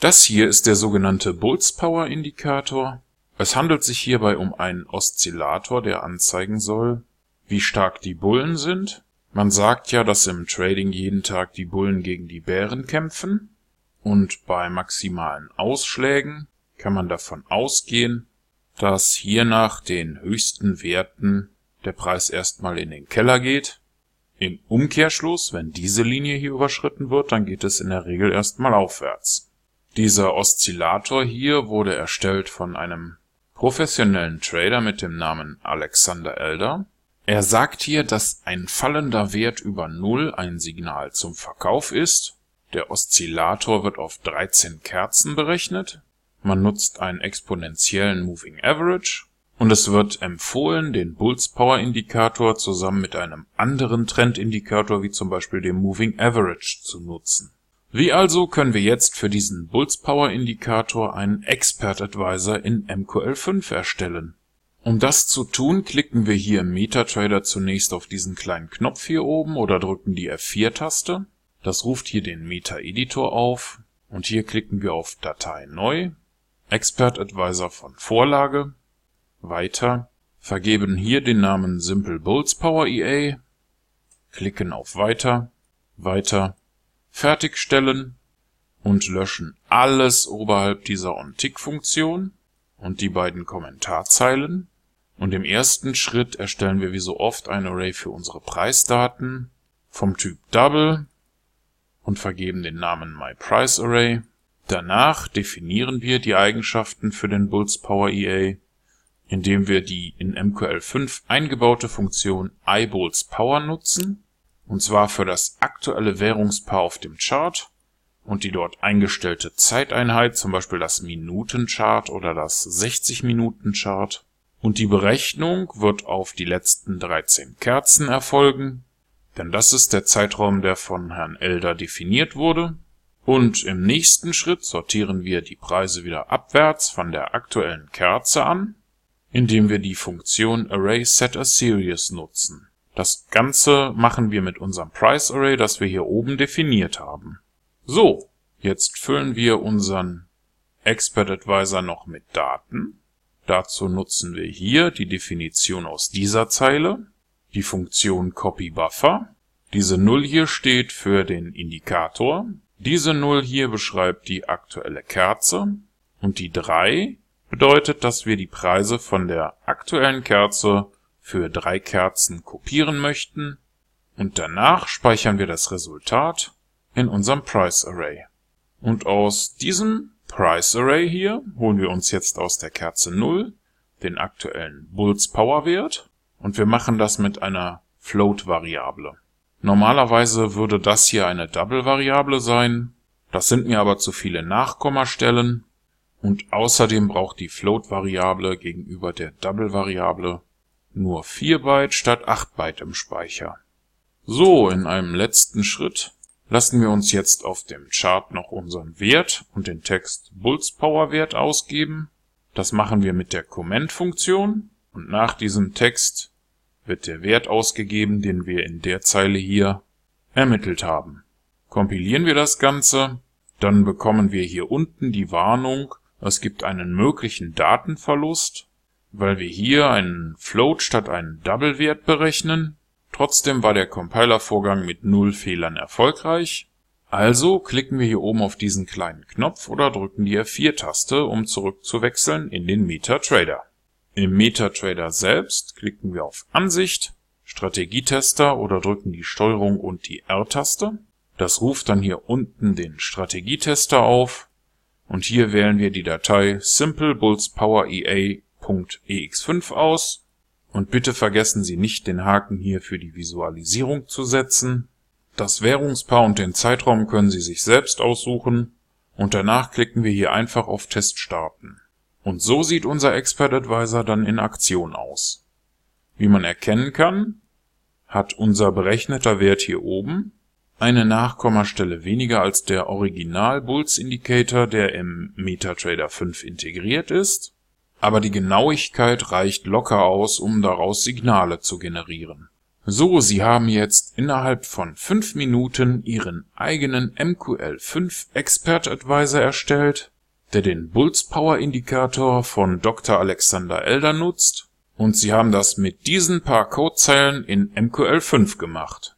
Das hier ist der sogenannte Bulls Power Indikator. Es handelt sich hierbei um einen Oszillator, der anzeigen soll, wie stark die Bullen sind. Man sagt ja, dass im Trading jeden Tag die Bullen gegen die Bären kämpfen. Und bei maximalen Ausschlägen kann man davon ausgehen, dass hier nach den höchsten Werten der Preis erstmal in den Keller geht. Im Umkehrschluss, wenn diese Linie hier überschritten wird, dann geht es in der Regel erstmal aufwärts. Dieser Oszillator hier wurde erstellt von einem professionellen Trader mit dem Namen Alexander Elder. Er sagt hier, dass ein fallender Wert über Null ein Signal zum Verkauf ist. Der Oszillator wird auf 13 Kerzen berechnet. Man nutzt einen exponentiellen Moving Average und es wird empfohlen, den Bulls Power Indikator zusammen mit einem anderen Trendindikator wie zum Beispiel dem Moving Average zu nutzen. Wie also können wir jetzt für diesen Bulls Power Indikator einen Expert Advisor in MQL5 erstellen? Um das zu tun, klicken wir hier im MetaTrader zunächst auf diesen kleinen Knopf hier oben oder drücken die F4-Taste. Das ruft hier den Meta-Editor auf und hier klicken wir auf Datei neu, Expert Advisor von Vorlage. Weiter, vergeben hier den Namen Simple Bulls Power EA, klicken auf Weiter, Weiter, Fertigstellen und löschen alles oberhalb dieser OnTick-Funktion und die beiden Kommentarzeilen. Und im ersten Schritt erstellen wir wie so oft ein Array für unsere Preisdaten vom Typ Double und vergeben den Namen MyPriceArray. Danach definieren wir die Eigenschaften für den Bulls Power EA indem wir die in MQL5 eingebaute Funktion iBullsPower nutzen, und zwar für das aktuelle Währungspaar auf dem Chart und die dort eingestellte Zeiteinheit, zum Beispiel das Minutenchart oder das 60-Minuten-Chart. Und die Berechnung wird auf die letzten 13 Kerzen erfolgen, denn das ist der Zeitraum, der von Herrn Elder definiert wurde. Und im nächsten Schritt sortieren wir die Preise wieder abwärts von der aktuellen Kerze an indem wir die Funktion ArraySetASeries nutzen. Das Ganze machen wir mit unserem PriceArray, das wir hier oben definiert haben. So, jetzt füllen wir unseren Expert Advisor noch mit Daten. Dazu nutzen wir hier die Definition aus dieser Zeile, die Funktion CopyBuffer. Diese 0 hier steht für den Indikator. Diese 0 hier beschreibt die aktuelle Kerze und die 3 bedeutet, dass wir die Preise von der aktuellen Kerze für drei Kerzen kopieren möchten und danach speichern wir das Resultat in unserem Price Array. Und aus diesem Price Array hier holen wir uns jetzt aus der Kerze 0 den aktuellen Bulls Power Wert und wir machen das mit einer Float Variable. Normalerweise würde das hier eine Double Variable sein, das sind mir aber zu viele Nachkommastellen und außerdem braucht die Float-Variable gegenüber der Double-Variable nur 4 Byte statt 8 Byte im Speicher. So, in einem letzten Schritt lassen wir uns jetzt auf dem Chart noch unseren Wert und den Text Bulls Power Wert ausgeben. Das machen wir mit der Comment-Funktion und nach diesem Text wird der Wert ausgegeben, den wir in der Zeile hier ermittelt haben. Kompilieren wir das Ganze, dann bekommen wir hier unten die Warnung, es gibt einen möglichen Datenverlust, weil wir hier einen Float statt einen Double-Wert berechnen. Trotzdem war der Compiler-Vorgang mit null Fehlern erfolgreich. Also klicken wir hier oben auf diesen kleinen Knopf oder drücken die F4-Taste, um zurückzuwechseln in den MetaTrader. Im MetaTrader selbst klicken wir auf Ansicht, Strategietester oder drücken die Steuerung und die R-Taste. Das ruft dann hier unten den Strategietester auf und hier wählen wir die Datei simplebullspowerea.ex5 aus und bitte vergessen Sie nicht den Haken hier für die Visualisierung zu setzen. Das Währungspaar und den Zeitraum können Sie sich selbst aussuchen und danach klicken wir hier einfach auf Test starten. Und so sieht unser Expert Advisor dann in Aktion aus. Wie man erkennen kann, hat unser berechneter Wert hier oben eine Nachkommastelle weniger als der Original Bulls Indicator, der im MetaTrader 5 integriert ist, aber die Genauigkeit reicht locker aus, um daraus Signale zu generieren. So, Sie haben jetzt innerhalb von fünf Minuten Ihren eigenen MQL5 Expert Advisor erstellt, der den Bulls Power Indikator von Dr. Alexander Elder nutzt und Sie haben das mit diesen paar Codezeilen in MQL5 gemacht